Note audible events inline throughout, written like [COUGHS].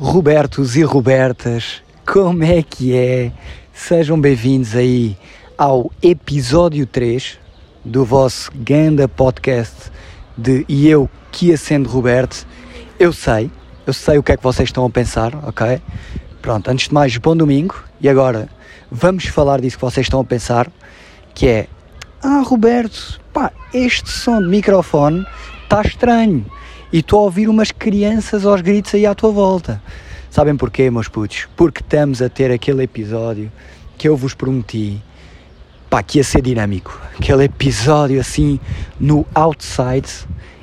Robertos e Robertas, como é que é? Sejam bem-vindos aí ao episódio 3 do vosso Ganda Podcast de E Eu Que Acendo Roberto. Eu sei, eu sei o que é que vocês estão a pensar, ok? Pronto, antes de mais, bom domingo e agora vamos falar disso que vocês estão a pensar, que é Ah, Roberto, pá, este som de microfone está estranho e estou a ouvir umas crianças aos gritos aí à tua volta. Sabem porquê, meus putos? Porque estamos a ter aquele episódio que eu vos prometi, pá, que ia ser dinâmico. Aquele episódio assim no outside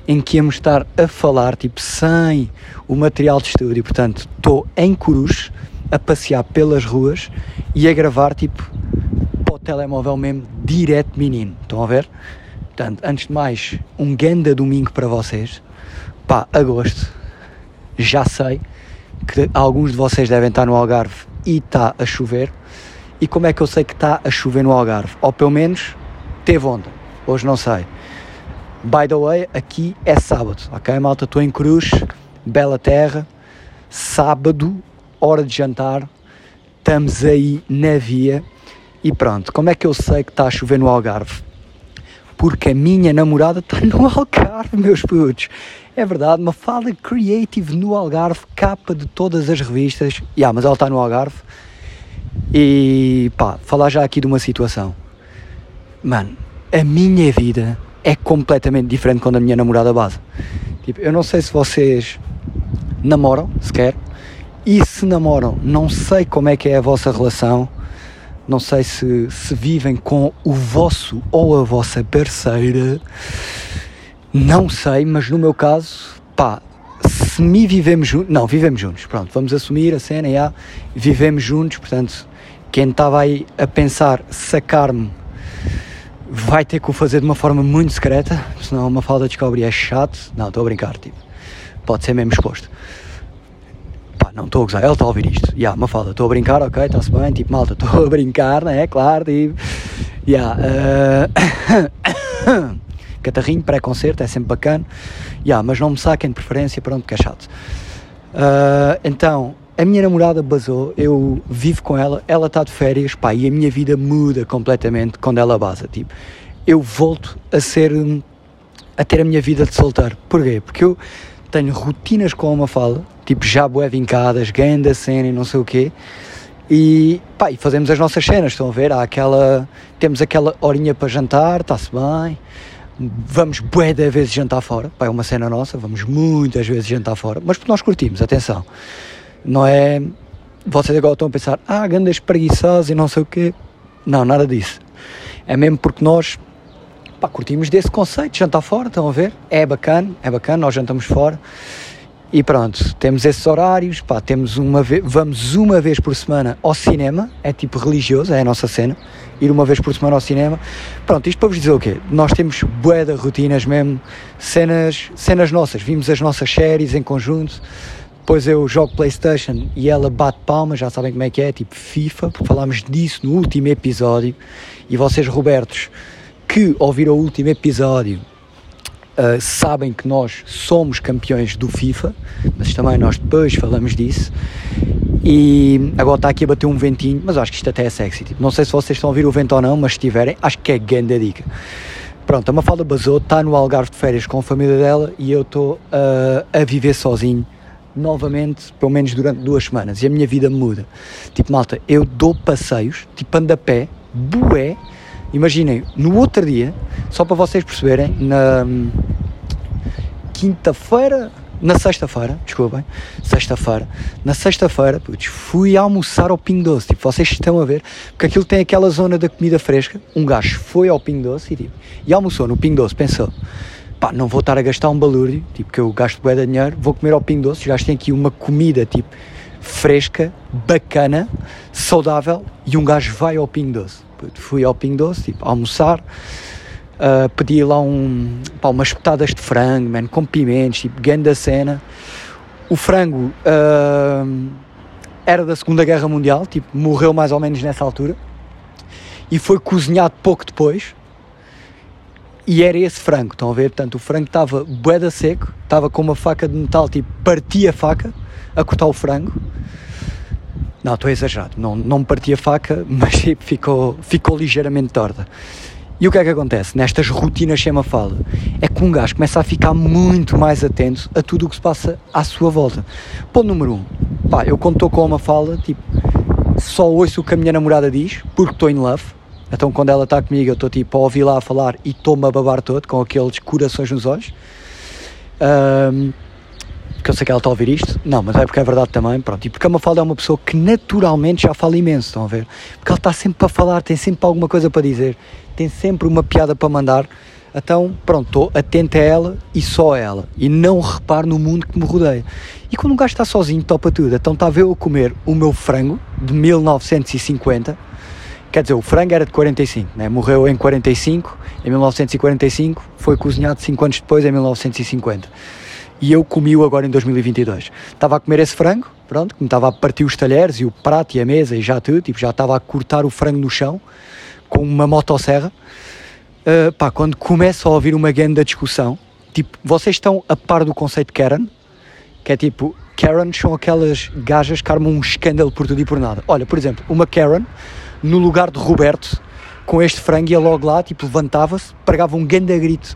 em que íamos estar a falar, tipo, sem o material de estúdio. Portanto, estou em Corus a passear pelas ruas e a gravar, tipo, para o telemóvel mesmo, direto menino. Estão a ver? Portanto, antes de mais, um ganda domingo para vocês. Pá, agosto. Já sei que alguns de vocês devem estar no Algarve e está a chover. E como é que eu sei que está a chover no Algarve? Ou pelo menos teve ontem. Hoje não sei. By the way, aqui é sábado, ok, malta? Estou em Cruz, bela terra, sábado, hora de jantar, estamos aí na via e pronto. Como é que eu sei que está a chover no Algarve? Porque a minha namorada está no Algarve, [LAUGHS] meus putos. É verdade, uma fala creative no Algarve, capa de todas as revistas. Yeah, mas ela está no Algarve. E pá, falar já aqui de uma situação. Mano, a minha vida é completamente diferente quando a minha namorada base. Tipo, eu não sei se vocês namoram sequer. E se namoram, não sei como é que é a vossa relação. Não sei se, se vivem com o vosso ou a vossa parceira. Não sei, mas no meu caso, pá, se me vivemos juntos. Não, vivemos juntos. Pronto, vamos assumir a cena, já. Vivemos juntos, portanto, quem estava aí a pensar sacar-me vai ter que o fazer de uma forma muito secreta, senão uma falda descobre é chato. Não, estou a brincar, tipo, pode ser mesmo exposto. Pá, não estou a gozar, ele está a ouvir isto. Ya, yeah, uma falda, estou a brincar, ok, está-se bem, tipo, malta, [LAUGHS] estou a brincar, não é? Claro, tipo, ya. Yeah, uh... [COUGHS] Catarrinho, pré-concerto, é sempre bacana. Yeah, mas não me saquem de preferência, pronto, que é chato. Uh, então, a minha namorada basou, eu vivo com ela, ela está de férias, pá, e a minha vida muda completamente quando ela basa. Tipo, eu volto a ser, a ter a minha vida de solteiro. Porquê? Porque eu tenho rotinas com uma fala, tipo já bué vincadas, ganda cena e não sei o quê, e, pá, e fazemos as nossas cenas, estão a ver? Há aquela, temos aquela horinha para jantar, está-se bem, vamos bué de vezes jantar fora, pá, é uma cena nossa, vamos muitas vezes jantar fora, mas porque nós curtimos, atenção, não é, vocês agora estão a pensar, ah, grandes preguiçosos e não sei o quê, não, nada disso, é mesmo porque nós, pá, curtimos desse conceito, de jantar fora, estão a ver, é bacana, é bacana, nós jantamos fora, e pronto, temos esses horários, pá, temos uma vez, vamos uma vez por semana ao cinema, é tipo religioso, é a nossa cena, ir uma vez por semana ao cinema. Pronto, isto para vos dizer o quê? Nós temos bué de rotinas mesmo, cenas, cenas nossas, vimos as nossas séries em conjunto, depois eu jogo Playstation e ela bate palmas, já sabem como é que é, tipo FIFA, porque falámos disso no último episódio, e vocês, Robertos, que ouviram o último episódio, Uh, sabem que nós somos campeões do FIFA, mas também nós depois falamos disso. E agora está aqui a bater um ventinho, mas acho que isto até é sexy. Tipo, não sei se vocês estão a ouvir o vento ou não, mas se tiverem, acho que é grande dica. Pronto, a Mafalda basou, está no Algarve de férias com a família dela e eu estou uh, a viver sozinho novamente, pelo menos durante duas semanas, e a minha vida muda. Tipo, malta, eu dou passeios, tipo, ando a pé, bué, Imaginem, no outro dia, só para vocês perceberem, na quinta-feira, na sexta-feira, desculpem, sexta-feira, na sexta-feira, fui almoçar ao Pingo Doce, tipo, vocês estão a ver, porque aquilo tem aquela zona da comida fresca, um gajo foi ao Pingo Doce e, tipo, e almoçou no Pingo Doce, pensou, pá, não vou estar a gastar um balúrdio, tipo, que eu gasto bué de dinheiro, vou comer ao Pingo Doce, têm aqui uma comida, tipo, fresca, bacana, saudável, e um gajo vai ao Pingo Doce fui ao Pingo Doce, tipo, almoçar, uh, pedi lá um, pá, umas petadas de frango, man, com pimentos, tipo, ganda cena. O frango uh, era da Segunda Guerra Mundial, tipo, morreu mais ou menos nessa altura, e foi cozinhado pouco depois. e era esse frango, estão a ver? Portanto, o frango estava boeda seco, estava com uma faca de metal, tipo, partia a faca a cortar o frango. Não, estou exagerado, não, não me partia a faca, [LAUGHS] mas ficou, ficou ligeiramente torta. E o que é que acontece nestas rotinas sem fala? É que um gajo começa a ficar muito mais atento a tudo o que se passa à sua volta. Ponto número um, pá, eu quando estou com uma fala, tipo, só ouço o que a minha namorada diz, porque estou in love. Então quando ela está comigo eu estou tipo a ouvir lá a falar e estou-me a babar todo, com aqueles corações nos olhos. Um, que eu sei que ela está a ouvir isto, não, mas é porque é verdade também, pronto, e porque a Mafalda é uma pessoa que naturalmente já fala imenso, estão a ver? Porque ela está sempre para falar, tem sempre alguma coisa para dizer, tem sempre uma piada para mandar, então pronto, estou atento a ela e só a ela, e não reparo no mundo que me rodeia. E quando um gajo está sozinho, topa tudo, então está a ver eu comer o meu frango de 1950, quer dizer, o frango era de 45, né? morreu em 45, em 1945, foi cozinhado 5 anos depois, em 1950 e eu comi-o agora em 2022. Estava a comer esse frango, pronto, que me estava a partir os talheres e o prato e a mesa e já tudo, tipo, já estava a cortar o frango no chão com uma motosserra. Uh, pá, quando começo a ouvir uma grande discussão, tipo, vocês estão a par do conceito Karen, que é tipo, Karen são aquelas gajas que armam um escândalo por tudo e por nada. Olha, por exemplo, uma Karen, no lugar de Roberto, com este frango, ia logo lá, tipo, levantava-se, pregava um grande grito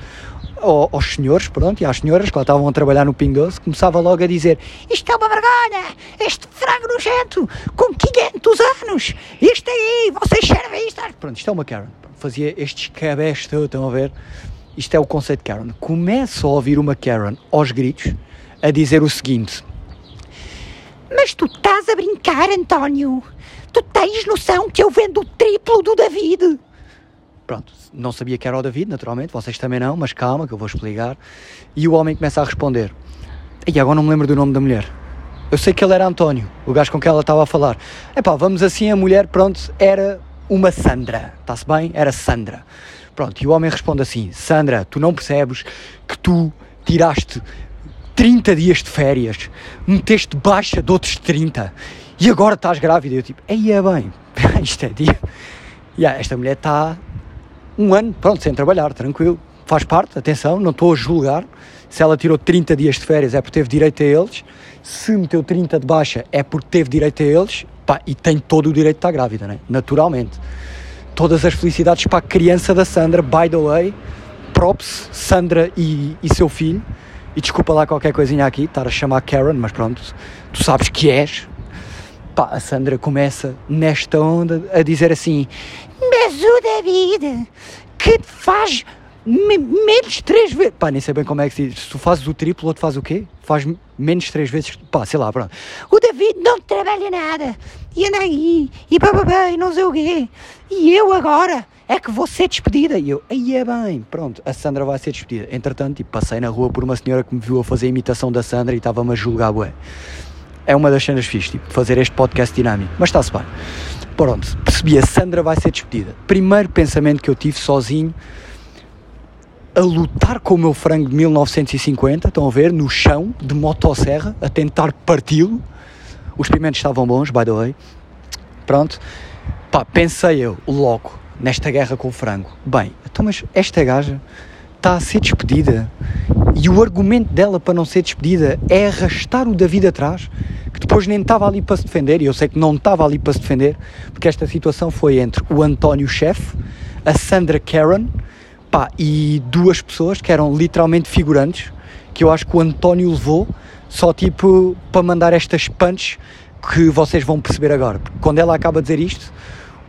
aos senhores, pronto, e às senhoras que lá estavam a trabalhar no Pingo Doce, começava logo a dizer isto é uma vergonha, este frango nojento, com 500 anos, isto aí, vocês servem isto. Pronto, isto é uma Karen, fazia estes cabés todos, estão a ver? Isto é o conceito de Karen. Começo a ouvir uma Karen aos gritos a dizer o seguinte: Mas tu estás a brincar, António? Tu tens noção que eu vendo o triplo do David? Pronto, não sabia que era o David, naturalmente, vocês também não, mas calma que eu vou explicar. E o homem começa a responder. E agora não me lembro do nome da mulher. Eu sei que ele era António, o gajo com quem ela estava a falar. Epá, vamos assim, a mulher, pronto, era uma Sandra. Está-se bem? Era Sandra. Pronto, e o homem responde assim: Sandra, tu não percebes que tu tiraste 30 dias de férias, meteste baixa de outros 30 e agora estás grávida. Eu tipo, aí é bem, [LAUGHS] isto é tipo. Yeah, esta mulher está um ano, pronto, sem trabalhar, tranquilo. Faz parte, atenção, não estou a julgar. Se ela tirou 30 dias de férias é porque teve direito a eles. Se meteu 30 de baixa é porque teve direito a eles. Pá, e tem todo o direito de estar grávida, né? naturalmente. Todas as felicidades para a criança da Sandra, by the way. Props, Sandra e, e seu filho. E desculpa lá qualquer coisinha aqui, estar a chamar Karen, mas pronto, tu sabes que és. Pá, a Sandra começa nesta onda a dizer assim: Mas o David, que faz me menos três vezes. Pá, nem sei bem como é que se diz. Se tu fazes o triplo, outro faz o quê? Faz menos três vezes. Pá, sei lá, pronto. O David não trabalha nada. E anda aí. E bababá, e não sei o quê. E eu agora é que vou ser despedida. E eu, aí é bem, pronto, a Sandra vai ser despedida. Entretanto, tipo, passei na rua por uma senhora que me viu a fazer a imitação da Sandra e estava-me a julgar, ué. É uma das cenas fixas, tipo, fazer este podcast dinâmico. Mas está-se bem. Pronto, percebi, a Sandra vai ser despedida. Primeiro pensamento que eu tive sozinho a lutar com o meu frango de 1950, estão a ver, no chão, de motosserra, a tentar parti-lo. Os pimentos estavam bons, by the way. Pronto. Pá, pensei eu, logo, nesta guerra com o frango. Bem, então mas esta gaja está a ser despedida e o argumento dela para não ser despedida é arrastar o David atrás, que depois nem estava ali para se defender, e eu sei que não estava ali para se defender, porque esta situação foi entre o António Chefe, a Sandra Karen, Pá, e duas pessoas que eram literalmente figurantes, que eu acho que o António levou só tipo para mandar estas punches que vocês vão perceber agora. Porque quando ela acaba de dizer isto,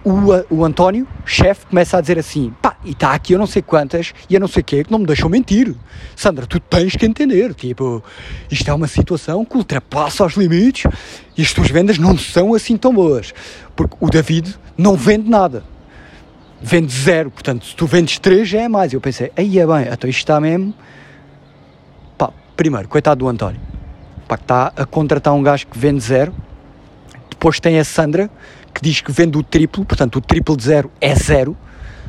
o, o António, chefe, começa a dizer assim: e está aqui eu não sei quantas e eu não sei o quê que não me deixam mentir. Sandra, tu tens que entender, tipo, isto é uma situação que ultrapassa os limites e as tuas vendas não são assim tão boas. Porque o David não vende nada vende zero, portanto, se tu vendes três já é mais. Eu pensei, aí é bem, então isto está mesmo. Pá, primeiro, coitado do António, pá, que está a contratar um gajo que vende zero. Depois tem a Sandra, que diz que vende o triplo, portanto, o triplo de zero é zero.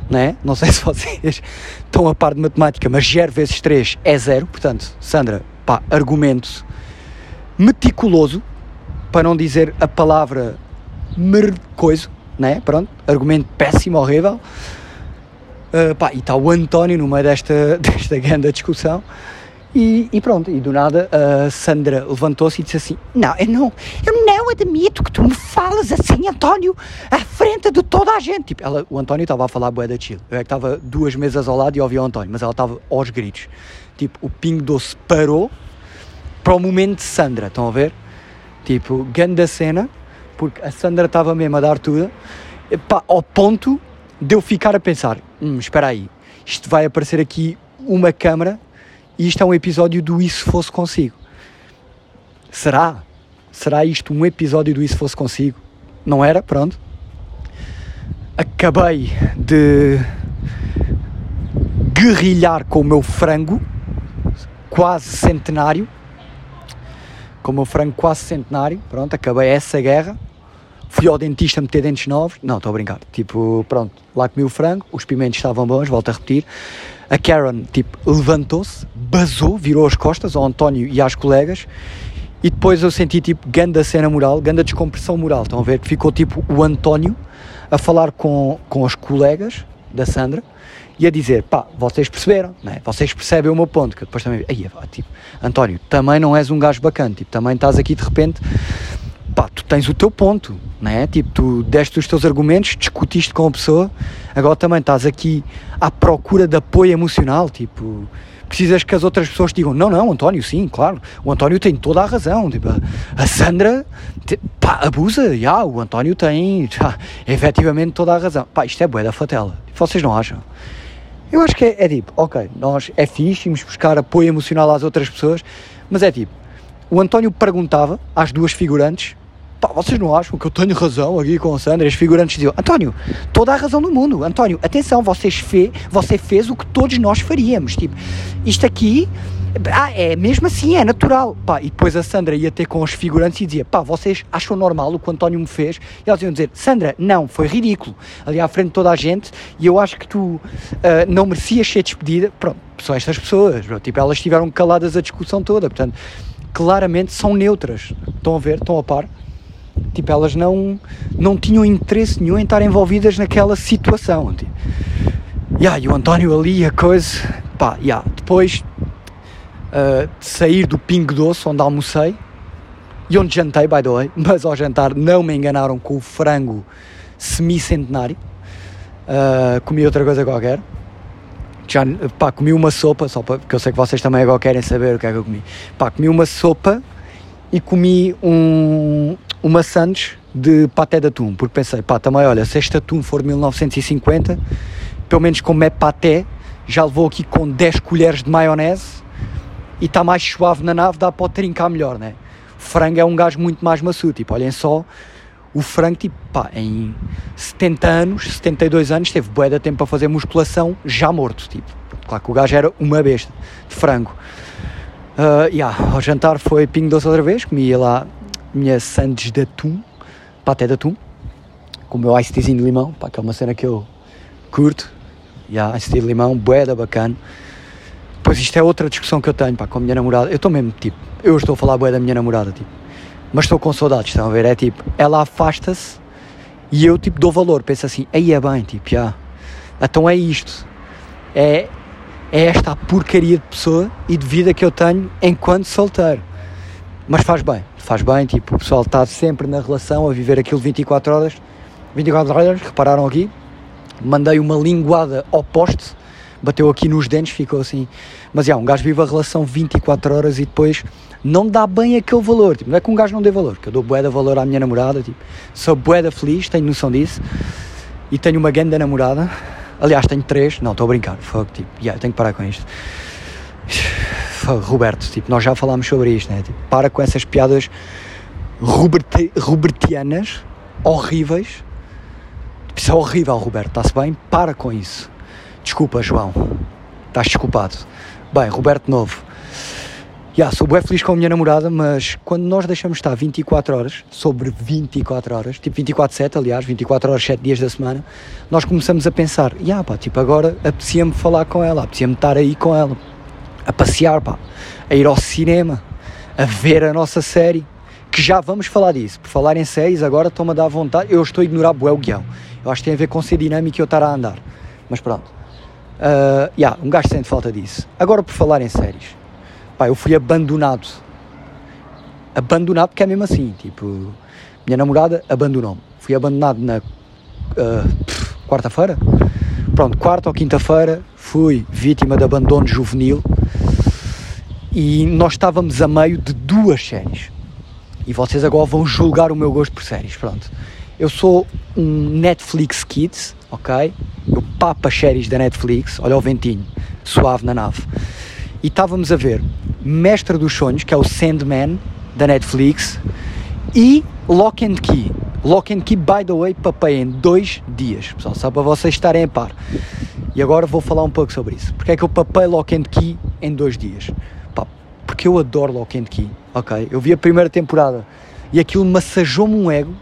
Não, é? não sei [LAUGHS] se vocês estão a par de matemática, mas zero vezes 3 é zero. Portanto, Sandra, pá, argumento meticuloso, para não dizer a palavra mer coisa, né? Pronto, argumento péssimo, horrível. Uh, pá, e está o António no meio desta, [LAUGHS] desta grande discussão. E, e, pronto, e do nada a Sandra levantou-se e disse assim: Não, eu não, eu não admito que tu me falas assim, António, à frente de toda a gente. Tipo, ela, o António estava a falar bué da chill. Eu é que estava duas mesas ao lado e ouvia o António, mas ela estava aos gritos. Tipo, o Pingo Doce parou para o momento de Sandra, estão a ver? Tipo, grande cena, porque a Sandra estava mesmo a dar tudo, pá, ao ponto de eu ficar a pensar: hum, espera aí, isto vai aparecer aqui uma câmara isto é um episódio do Isso Fosse Consigo. Será? Será isto um episódio do Isso Fosse Consigo? Não era? Pronto. Acabei de guerrilhar com o meu frango, quase centenário. Com o meu frango quase centenário. Pronto, acabei essa guerra. Fui ao dentista meter dentes novos. Não, estou a brincar. Tipo, pronto, lá comi o frango, os pimentos estavam bons, volto a repetir. A Karen, tipo, levantou-se, basou, virou as costas ao António e às colegas e depois eu senti, tipo, ganda cena moral, ganda descompressão moral. Estão a ver? Que ficou, tipo, o António a falar com, com as colegas da Sandra e a dizer, pá, vocês perceberam, né? Vocês percebem o meu ponto, que depois também, aí, tipo, António, também não és um gajo bacana, tipo, também estás aqui de repente pá, tu tens o teu ponto, não é? Tipo, tu deste os teus argumentos, discutiste com a pessoa, agora também estás aqui à procura de apoio emocional, tipo, precisas que as outras pessoas te digam, não, não, António, sim, claro, o António tem toda a razão, tipo, a Sandra, pá, abusa, já, o António tem, já, efetivamente toda a razão, pá, isto é bué da fatela, vocês não acham? Eu acho que é, é tipo, ok, nós é fixe, buscar apoio emocional às outras pessoas, mas é tipo, o António perguntava às duas figurantes pá, vocês não acham que eu tenho razão aqui com o Sandra? Os figurantes diziam, António, toda a razão do mundo. António, atenção, vocês fe, você fez o que todos nós faríamos. Tipo, isto aqui, ah, é mesmo assim, é natural. Pá, e depois a Sandra ia ter com os figurantes e dizia, pá, vocês acham normal o que o António me fez? E eles iam dizer, Sandra, não, foi ridículo. Ali à frente de toda a gente e eu acho que tu uh, não merecias ser despedida. Pronto, são estas pessoas, bro. tipo, elas estiveram caladas a discussão toda, portanto, claramente são neutras. Estão a ver? Estão a par? Tipo, elas não, não tinham interesse nenhum em estar envolvidas naquela situação. Tipo. Yeah, e o António ali, a coisa. Pá, yeah. depois uh, de sair do Pingo Doce, onde almocei, e onde jantei, by the way, [LAUGHS] mas ao jantar não me enganaram com o frango semi-centenário. Uh, comi outra coisa qualquer. Já, pá, comi uma sopa, só para, porque eu sei que vocês também agora querem saber o que é que eu comi. Pá, comi uma sopa e comi um, uma Santos de paté de atum, porque pensei, pá, também olha, se este atum for de 1950, pelo menos como é paté, já levou aqui com 10 colheres de maionese e está mais suave na nave, dá para trincar melhor, né? Frango é um gajo muito mais maçudo, tipo, olhem só, o frango, tipo, pá, em 70 anos, 72 anos, teve bué de tempo para fazer musculação já morto, tipo, claro que o gajo era uma besta de frango. Uh, yeah, ao jantar foi pingo doce outra vez, comia lá minha sandes de atum, paté de atum, com o meu ice teazinho de limão, pá, que é uma cena que eu curto, yeah, ice tea de limão, boeda bacana. Pois isto é outra discussão que eu tenho, pá, com a minha namorada, eu estou mesmo, tipo, eu estou a falar boé da minha namorada, tipo, mas estou com saudades, estão a ver, é tipo, ela afasta-se e eu, tipo, dou valor, penso assim, aí é bem, tipo, já, yeah. então é isto, é, é esta porcaria de pessoa e de vida que eu tenho enquanto solteiro, mas faz bem, faz bem, tipo, o pessoal está sempre na relação a viver aquilo 24 horas. 24 horas, repararam aqui? Mandei uma linguada ao poste, bateu aqui nos dentes, ficou assim. Mas é, um gajo vive a relação 24 horas e depois não dá bem aquele valor. Tipo, não é que um gajo não dê valor, que eu dou de valor à minha namorada, tipo, sou bué da feliz, tenho noção disso. E tenho uma grande namorada. Aliás, tenho três. Não, estou a brincar. Fuck, tipo, yeah, tenho que parar com isto. Roberto, tipo, nós já falámos sobre isto, né? Tipo, para com essas piadas Robert, robertianas horríveis. Tipo, isso é horrível, Roberto, está-se bem? Para com isso. Desculpa, João. Estás desculpado. Bem, Roberto Novo. Já, yeah, sou bem feliz com a minha namorada, mas quando nós deixamos estar 24 horas, sobre 24 horas, tipo 24 7, aliás, 24 horas, 7 dias da semana, nós começamos a pensar, já yeah, pá, tipo agora apetecia-me falar com ela, apetecia-me estar aí com ela a passear, pá, a ir ao cinema, a ver a nossa série, que já vamos falar disso. Por falar em séries, agora estou-me a dar vontade. Eu estou a ignorar bué o guião. Eu acho que tem a ver com ser dinâmico e eu estar a andar. Mas pronto. Uh, yeah, um gajo sente falta disso. Agora, por falar em séries, pá, eu fui abandonado. Abandonado porque é mesmo assim, tipo, minha namorada abandonou-me. Fui abandonado na uh, quarta-feira. Pronto, quarta ou quinta-feira fui vítima de abandono juvenil e nós estávamos a meio de duas séries. E vocês agora vão julgar o meu gosto por séries, pronto. Eu sou um Netflix Kids, ok? Eu papo as séries da Netflix, olha o ventinho, suave na nave. E estávamos a ver Mestre dos Sonhos, que é o Sandman da Netflix, e Lock and Key. Lock and Key, by the way, papei em dois dias, pessoal, só para vocês estarem a par. E agora vou falar um pouco sobre isso. Porque é que eu papei Lock and Key em dois dias? Pá, porque eu adoro Lock and Key, ok? Eu vi a primeira temporada e aquilo massageou-me um ego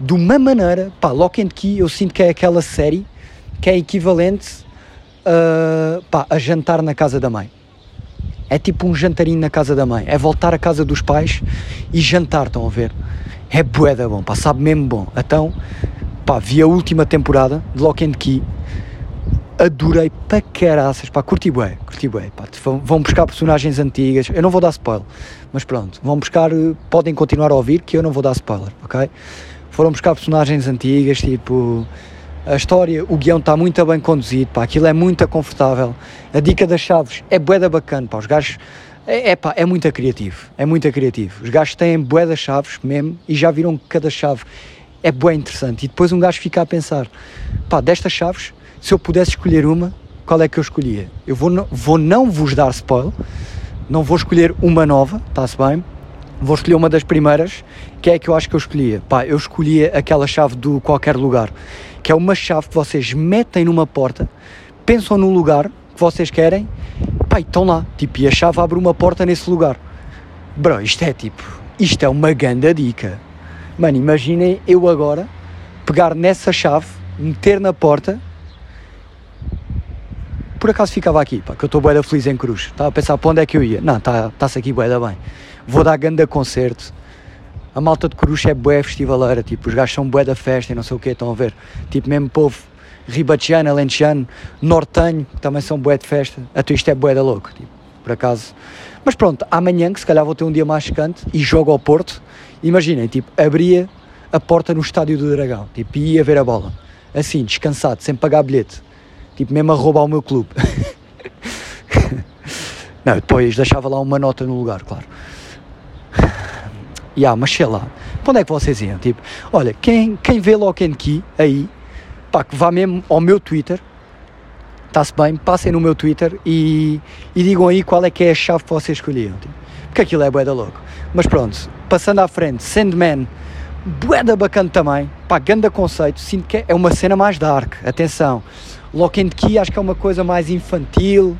de uma maneira, pá, Lock and Key eu sinto que é aquela série que é equivalente uh, pá, a jantar na casa da mãe. É tipo um jantarinho na casa da mãe. É voltar à casa dos pais e jantar, estão a ver? É bué bom, pá, sabe mesmo bom. Então, pá, vi a última temporada de Lock and Key. Adorei para caraças, pá, curti bué, curti bué, pá. Vão buscar personagens antigas. Eu não vou dar spoiler, mas pronto, vão buscar, podem continuar a ouvir que eu não vou dar spoiler, ok? Foram buscar personagens antigas, tipo a história, o guião está muito bem conduzido, pá, aquilo é muito confortável. A dica das chaves é bué bacana, pá, os gajos é, é, pá, é muito criativo, é muito criativo. Os gajos têm bué das chaves mesmo e já viram que cada chave é bué interessante. E depois um gajo fica a pensar, pá, destas chaves, se eu pudesse escolher uma, qual é que eu escolhia? Eu vou, vou não vos dar spoiler, não vou escolher uma nova, está-se bem? Vou escolher uma das primeiras, que é a que eu acho que eu escolhia. Pá, eu escolhia aquela chave do qualquer lugar que é uma chave que vocês metem numa porta, pensam no lugar que vocês querem, pá, estão lá, tipo, e a chave abre uma porta nesse lugar. Bro, isto é tipo, isto é uma grande dica. Mano, imaginem eu agora pegar nessa chave, meter na porta, por acaso ficava aqui, pá, que eu estou bué feliz em Cruz. Estava a pensar para onde é que eu ia. Não, está-se tá aqui bué bem. Vou dar grande concerto a malta de Coruche é bué festivaleira, tipo, os gajos são bué da festa e não sei o que, estão a ver? Tipo, mesmo povo ribateano, alentejano, nortenho, que também são bué de festa, até isto é bué da louco, tipo, por acaso. Mas pronto, amanhã, que se calhar vou ter um dia mais secante e jogo ao Porto, imaginem, tipo, abria a porta no estádio do Dragão, tipo, ia ver a bola, assim, descansado, sem pagar bilhete, tipo, mesmo a roubar o meu clube. [LAUGHS] não, depois deixava lá uma nota no lugar, claro [SIGHS] yeah, mas sei lá, para onde é que vocês iam? Tipo, olha, quem, quem vê Lock and Key aí, pá, que vá mesmo ao meu Twitter, está-se bem, passem no meu Twitter e, e digam aí qual é que é a chave que vocês escolhiam, tipo, porque aquilo é bué da louco. Mas pronto, passando à frente, Sandman, bué da bacana também, pá, ganda conceito, sinto que é uma cena mais dark, atenção, Lock and Key acho que é uma coisa mais infantil,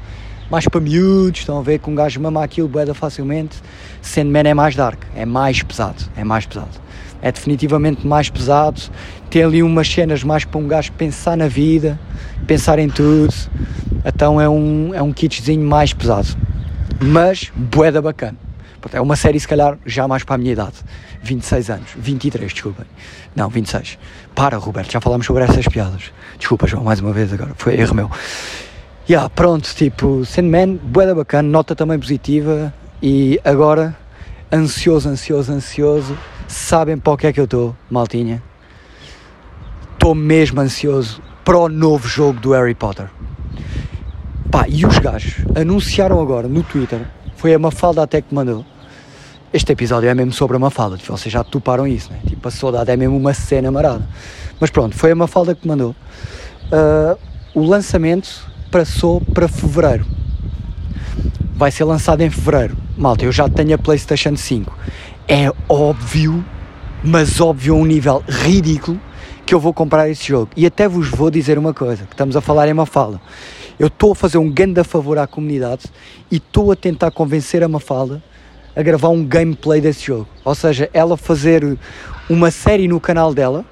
mais para miúdos, estão a ver que um gajo mama aquilo boeda facilmente. Sandman é mais dark, é mais pesado, é mais pesado. É definitivamente mais pesado, tem ali umas cenas mais para um gajo pensar na vida, pensar em tudo. Então é um, é um kitzinho mais pesado, mas boeda bacana. É uma série, se calhar, já mais para a minha idade. 26 anos. 23, desculpem. Não, 26. Para, Roberto, já falámos sobre essas piadas. Desculpa, João, mais uma vez agora. Foi erro meu yeah, pronto, tipo, Sandman, boeda bacana, nota também positiva e agora, ansioso, ansioso, ansioso, sabem para o que é que eu estou, maltinha? Estou mesmo ansioso para o novo jogo do Harry Potter. Pá, e os gajos anunciaram agora no Twitter, foi a Mafalda até que mandou, este episódio é mesmo sobre a Mafalda, tipo, vocês já toparam isso, né? Tipo, a saudade é mesmo uma cena marada. Mas pronto, foi a Mafalda que mandou. Uh, o lançamento passou para fevereiro. Vai ser lançado em fevereiro. Malta, eu já tenho a PlayStation 5. É óbvio, mas óbvio a um nível ridículo, que eu vou comprar esse jogo. E até vos vou dizer uma coisa, que estamos a falar em Mafalda. Eu estou a fazer um grande favor à comunidade e estou a tentar convencer a Mafalda a gravar um gameplay desse jogo. Ou seja, ela fazer uma série no canal dela,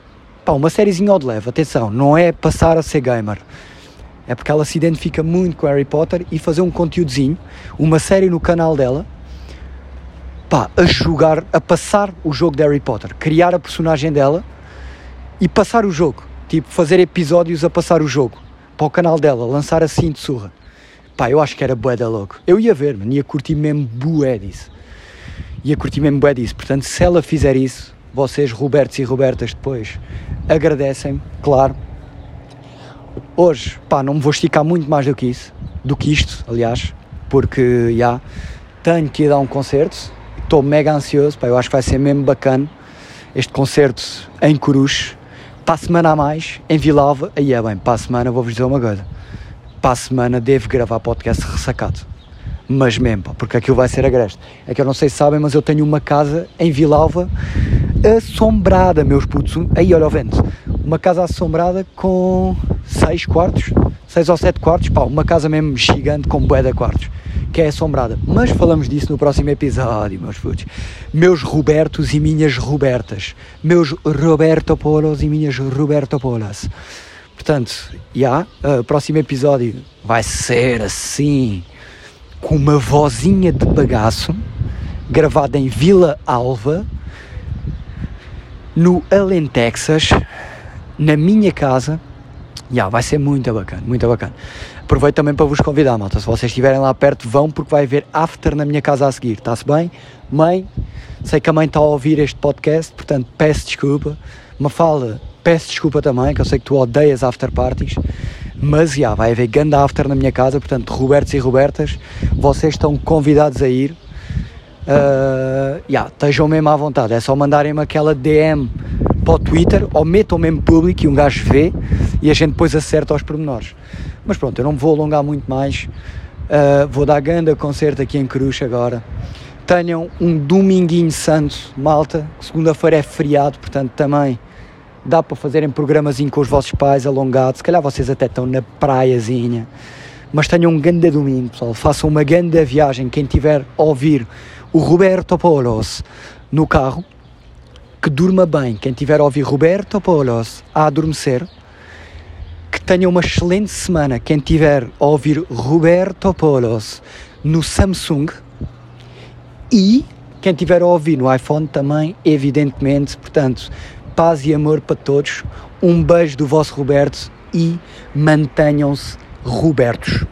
pá, uma sériezinha ao de leve, atenção, não é passar a ser gamer é porque ela se identifica muito com Harry Potter e fazer um conteúdozinho, uma série no canal dela, pá, a jogar, a passar o jogo de Harry Potter, criar a personagem dela e passar o jogo, tipo fazer episódios a passar o jogo. para o canal dela, lançar assim de surra. Pá, eu acho que era bué da louco. Eu ia ver, mano, ia curtir mesmo bué disso. Ia curtir mesmo bué disso. Portanto, se ela fizer isso, vocês, Robertos e Robertas, depois, agradecem claro. Hoje, pá, não me vou esticar muito mais do que isso, do que isto, aliás, porque, já, tenho que ir dar um concerto, estou mega ansioso, pá, eu acho que vai ser mesmo bacana este concerto em Coruche, para a semana a mais, em Vilalva, aí é bem, para a semana vou-vos dizer uma coisa, para a semana devo gravar podcast ressacado. Mas mesmo, pá, porque aquilo vai ser agreste. É que eu não sei se sabem, mas eu tenho uma casa em Vilalva assombrada, meus putos. Aí, olha o vento. Uma casa assombrada com 6 quartos, 6 ou 7 quartos, pá, uma casa mesmo gigante com bué de quartos, que é assombrada. Mas falamos disso no próximo episódio, meus putos. Meus Robertos e minhas Robertas. Meus Roberto Polos e minhas Roberto Polas. Portanto, já, yeah, uh, próximo episódio vai ser assim, com uma vozinha de bagaço, gravada em Vila Alva, no Alentexas, na minha casa. Já, yeah, vai ser muito bacana, muito bacana. Aproveito também para vos convidar, malta. Se vocês estiverem lá perto, vão, porque vai haver after na minha casa a seguir. Está-se bem? Mãe, sei que a mãe está a ouvir este podcast, portanto peço desculpa. Mafalda, peço desculpa também, que eu sei que tu odeias after parties, mas já, vai haver ganda after na minha casa, portanto, Robertos e Robertas, vocês estão convidados a ir. Uh, yeah, estejam mesmo à vontade, é só mandarem-me aquela DM para o Twitter ou metam mesmo público e um gajo vê e a gente depois acerta aos pormenores. Mas pronto, eu não me vou alongar muito mais, uh, vou dar ganda concerto aqui em Cruz agora. Tenham um dominguinho santo, malta, segunda-feira é feriado, portanto também dá para fazerem programas com os vossos pais alongados, se calhar vocês até estão na praiazinha, mas tenham um grande domingo, pessoal, façam uma grande viagem, quem tiver a ouvir o Roberto Polos no carro, que durma bem, quem tiver a ouvir Roberto Polos a adormecer, que tenha uma excelente semana, quem tiver a ouvir Roberto Polos no Samsung e quem tiver a ouvir no iPhone também, evidentemente, portanto, paz e amor para todos. Um beijo do vosso Roberto e mantenham-se Robertos.